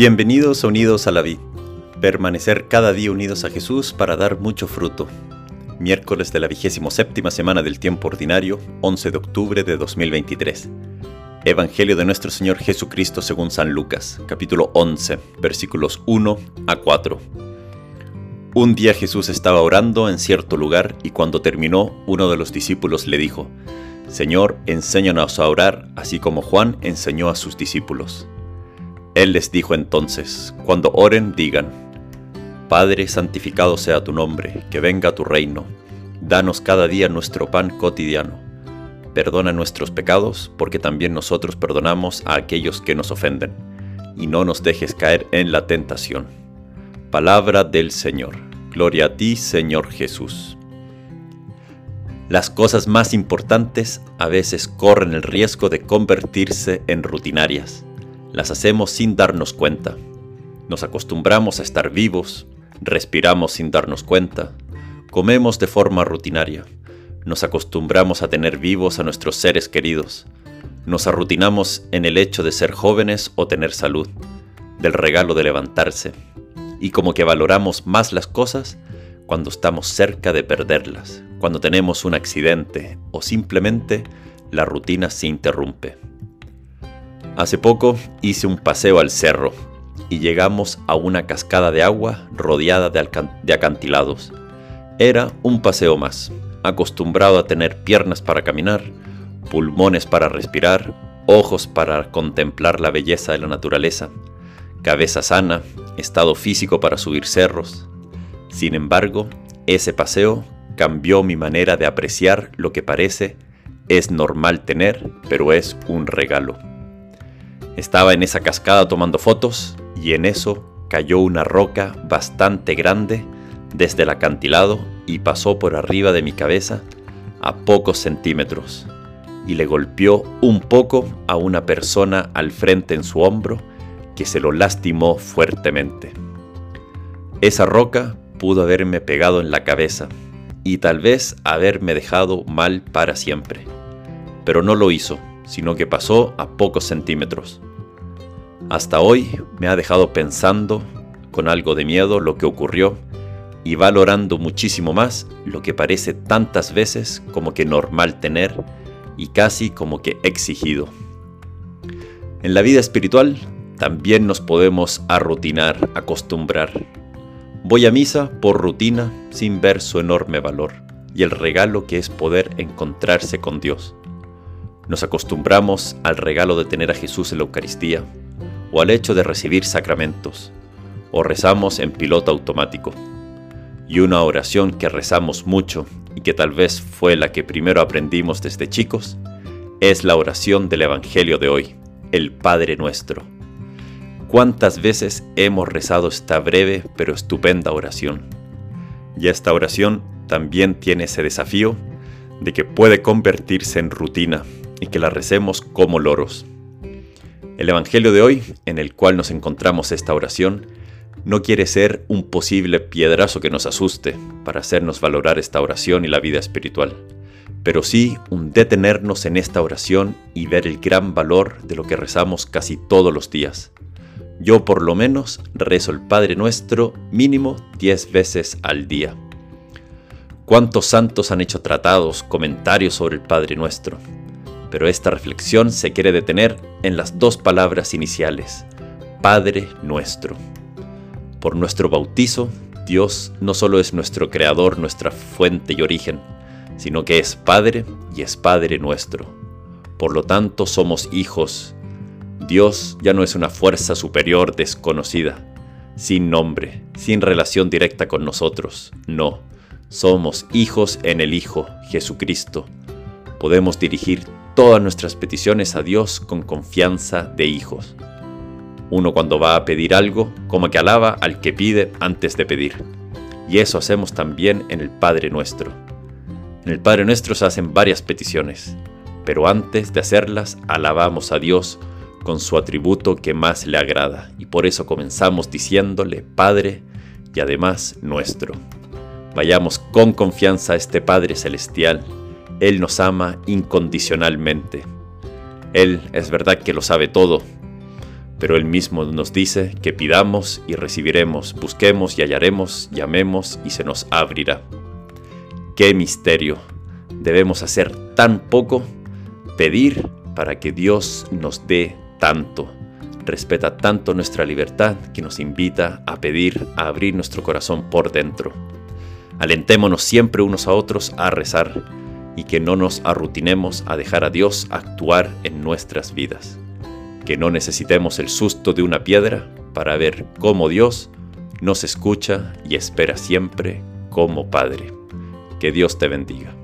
Bienvenidos unidos a la vid. Permanecer cada día unidos a Jesús para dar mucho fruto. Miércoles de la vigésimo séptima semana del tiempo ordinario, 11 de octubre de 2023. Evangelio de nuestro Señor Jesucristo según San Lucas, capítulo 11, versículos 1 a 4. Un día Jesús estaba orando en cierto lugar y cuando terminó, uno de los discípulos le dijo, Señor, enséñanos a orar, así como Juan enseñó a sus discípulos. Él les dijo entonces, cuando oren, digan, Padre, santificado sea tu nombre, que venga tu reino, danos cada día nuestro pan cotidiano. Perdona nuestros pecados, porque también nosotros perdonamos a aquellos que nos ofenden, y no nos dejes caer en la tentación. Palabra del Señor. Gloria a ti, Señor Jesús. Las cosas más importantes a veces corren el riesgo de convertirse en rutinarias las hacemos sin darnos cuenta. Nos acostumbramos a estar vivos, respiramos sin darnos cuenta, comemos de forma rutinaria, nos acostumbramos a tener vivos a nuestros seres queridos, nos arrutinamos en el hecho de ser jóvenes o tener salud, del regalo de levantarse, y como que valoramos más las cosas cuando estamos cerca de perderlas, cuando tenemos un accidente o simplemente la rutina se interrumpe. Hace poco hice un paseo al cerro y llegamos a una cascada de agua rodeada de, acantilados. Era un paseo más, acostumbrado a tener piernas para caminar, pulmones para respirar, ojos para contemplar la belleza de la naturaleza, cabeza sana, estado físico para subir cerros. Sin embargo, ese paseo cambió mi manera de apreciar lo que parece es normal tener, pero es un regalo. Estaba en esa cascada tomando fotos y en eso cayó una roca bastante grande desde el acantilado y pasó por arriba de mi cabeza a pocos centímetros y le golpeó un poco a una persona al frente en su hombro que se lo lastimó fuertemente. Esa roca pudo haberme pegado en la cabeza y tal vez haberme dejado mal para siempre, pero no lo hizo, sino que pasó a pocos centímetros. Hasta hoy me ha dejado pensando con algo de miedo lo que ocurrió y valorando muchísimo más lo que parece tantas veces como que normal tener y casi como que exigido. En la vida espiritual también nos podemos arrutinar, acostumbrar. Voy a misa por rutina sin ver su enorme valor y el regalo que es poder encontrarse con Dios. Nos acostumbramos al regalo de tener a Jesús en la Eucaristía, o al hecho de recibir sacramentos, o rezamos en piloto automático. Y una oración que rezamos mucho y que tal vez fue la que primero aprendimos desde chicos, es la oración del Evangelio de hoy, el Padre nuestro. ¿Cuántas veces hemos rezado esta breve pero estupenda oración? Y esta oración también tiene ese desafío de que puede convertirse en rutina y que la recemos como loros. El Evangelio de hoy, en el cual nos encontramos esta oración, no quiere ser un posible piedrazo que nos asuste para hacernos valorar esta oración y la vida espiritual, pero sí un detenernos en esta oración y ver el gran valor de lo que rezamos casi todos los días. Yo por lo menos rezo el Padre Nuestro mínimo 10 veces al día. ¿Cuántos santos han hecho tratados, comentarios sobre el Padre Nuestro? Pero esta reflexión se quiere detener en las dos palabras iniciales, Padre nuestro. Por nuestro bautizo, Dios no solo es nuestro creador, nuestra fuente y origen, sino que es Padre y es Padre nuestro. Por lo tanto, somos hijos. Dios ya no es una fuerza superior desconocida, sin nombre, sin relación directa con nosotros, no. Somos hijos en el Hijo, Jesucristo. Podemos dirigir todas nuestras peticiones a Dios con confianza de hijos. Uno cuando va a pedir algo, como que alaba al que pide antes de pedir. Y eso hacemos también en el Padre Nuestro. En el Padre Nuestro se hacen varias peticiones, pero antes de hacerlas alabamos a Dios con su atributo que más le agrada, y por eso comenzamos diciéndole Padre y además nuestro. Vayamos con confianza a este Padre Celestial él nos ama incondicionalmente. Él es verdad que lo sabe todo, pero Él mismo nos dice que pidamos y recibiremos, busquemos y hallaremos, llamemos y se nos abrirá. ¡Qué misterio! Debemos hacer tan poco, pedir para que Dios nos dé tanto. Respeta tanto nuestra libertad que nos invita a pedir, a abrir nuestro corazón por dentro. Alentémonos siempre unos a otros a rezar y que no nos arrutinemos a dejar a Dios actuar en nuestras vidas que no necesitemos el susto de una piedra para ver cómo Dios nos escucha y espera siempre como Padre. Que Dios te bendiga.